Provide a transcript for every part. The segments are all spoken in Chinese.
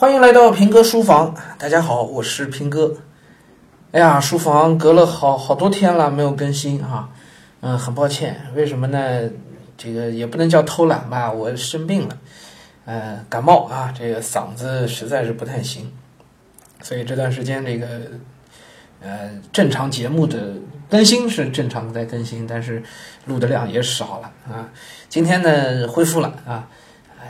欢迎来到平哥书房，大家好，我是平哥。哎呀，书房隔了好好多天了没有更新啊，嗯，很抱歉，为什么呢？这个也不能叫偷懒吧，我生病了，呃，感冒啊，这个嗓子实在是不太行，所以这段时间这个呃正常节目的更新是正常的在更新，但是录的量也少了啊。今天呢恢复了啊。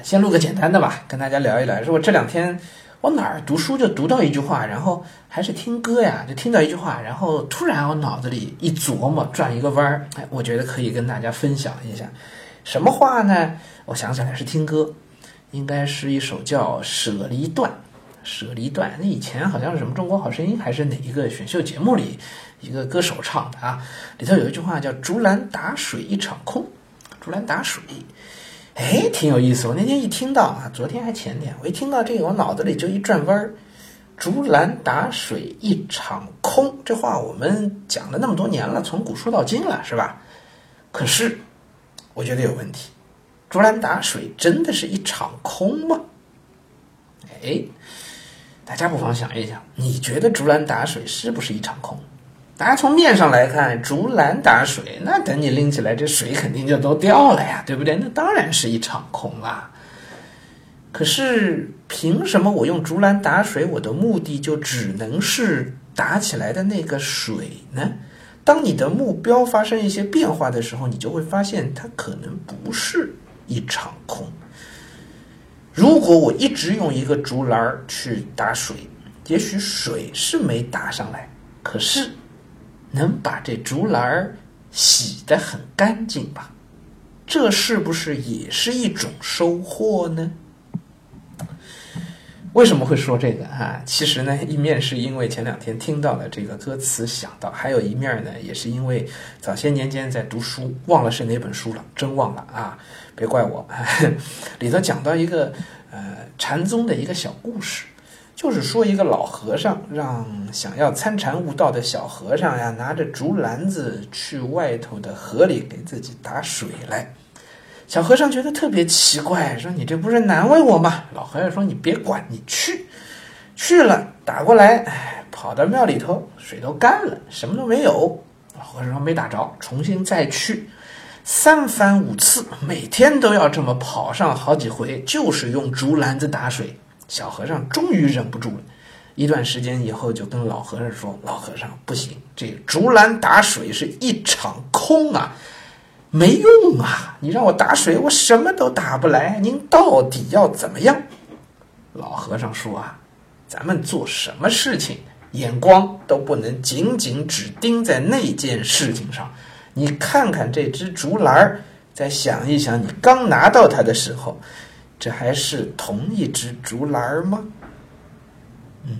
先录个简单的吧，跟大家聊一聊。说我这两天我哪儿读书就读到一句话，然后还是听歌呀，就听到一句话，然后突然我脑子里一琢磨，转一个弯儿，哎，我觉得可以跟大家分享一下。什么话呢？我想起来是听歌，应该是一首叫《舍离段》。舍离段，那以前好像是什么《中国好声音》还是哪一个选秀节目里一个歌手唱的啊？里头有一句话叫“竹篮打水一场空”，竹篮打水。哎，挺有意思。我那天一听到啊，昨天还前天，我一听到这个，我脑子里就一转弯儿，“竹篮打水一场空”这话我们讲了那么多年了，从古说到今了，是吧？可是我觉得有问题，“竹篮打水”真的是一场空吗？哎，大家不妨想一想，你觉得“竹篮打水”是不是一场空？大家从面上来看，竹篮打水，那等你拎起来，这水肯定就都掉了呀，对不对？那当然是一场空啦。可是凭什么我用竹篮打水，我的目的就只能是打起来的那个水呢？当你的目标发生一些变化的时候，你就会发现它可能不是一场空。如果我一直用一个竹篮去打水，也许水是没打上来，可是。能把这竹篮儿洗得很干净吧？这是不是也是一种收获呢？为什么会说这个啊？其实呢，一面是因为前两天听到了这个歌词想到，还有一面呢，也是因为早些年间在读书，忘了是哪本书了，真忘了啊！别怪我。里头讲到一个呃禅宗的一个小故事。就是说，一个老和尚让想要参禅悟道的小和尚呀，拿着竹篮子去外头的河里给自己打水来。小和尚觉得特别奇怪，说：“你这不是难为我吗？”老和尚说：“你别管，你去。”去了，打过来，哎，跑到庙里头，水都干了，什么都没有。老和尚说：“没打着，重新再去，三番五次，每天都要这么跑上好几回，就是用竹篮子打水。”小和尚终于忍不住了，一段时间以后就跟老和尚说：“老和尚，不行，这竹篮打水是一场空啊，没用啊！你让我打水，我什么都打不来。您到底要怎么样？”老和尚说：“啊，咱们做什么事情，眼光都不能仅仅只盯在那件事情上。你看看这只竹篮儿，再想一想，你刚拿到它的时候。”这还是同一只竹篮儿吗？嗯，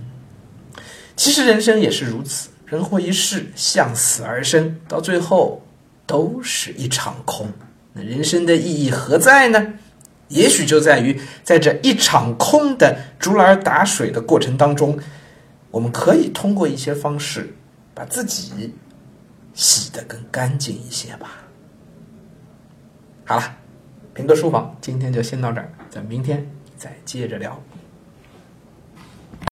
其实人生也是如此，人活一世，向死而生，到最后都是一场空。那人生的意义何在呢？也许就在于在这一场空的竹篮打水的过程当中，我们可以通过一些方式把自己洗得更干净一些吧。好了。平哥书房，今天就先到这儿，咱明天再接着聊。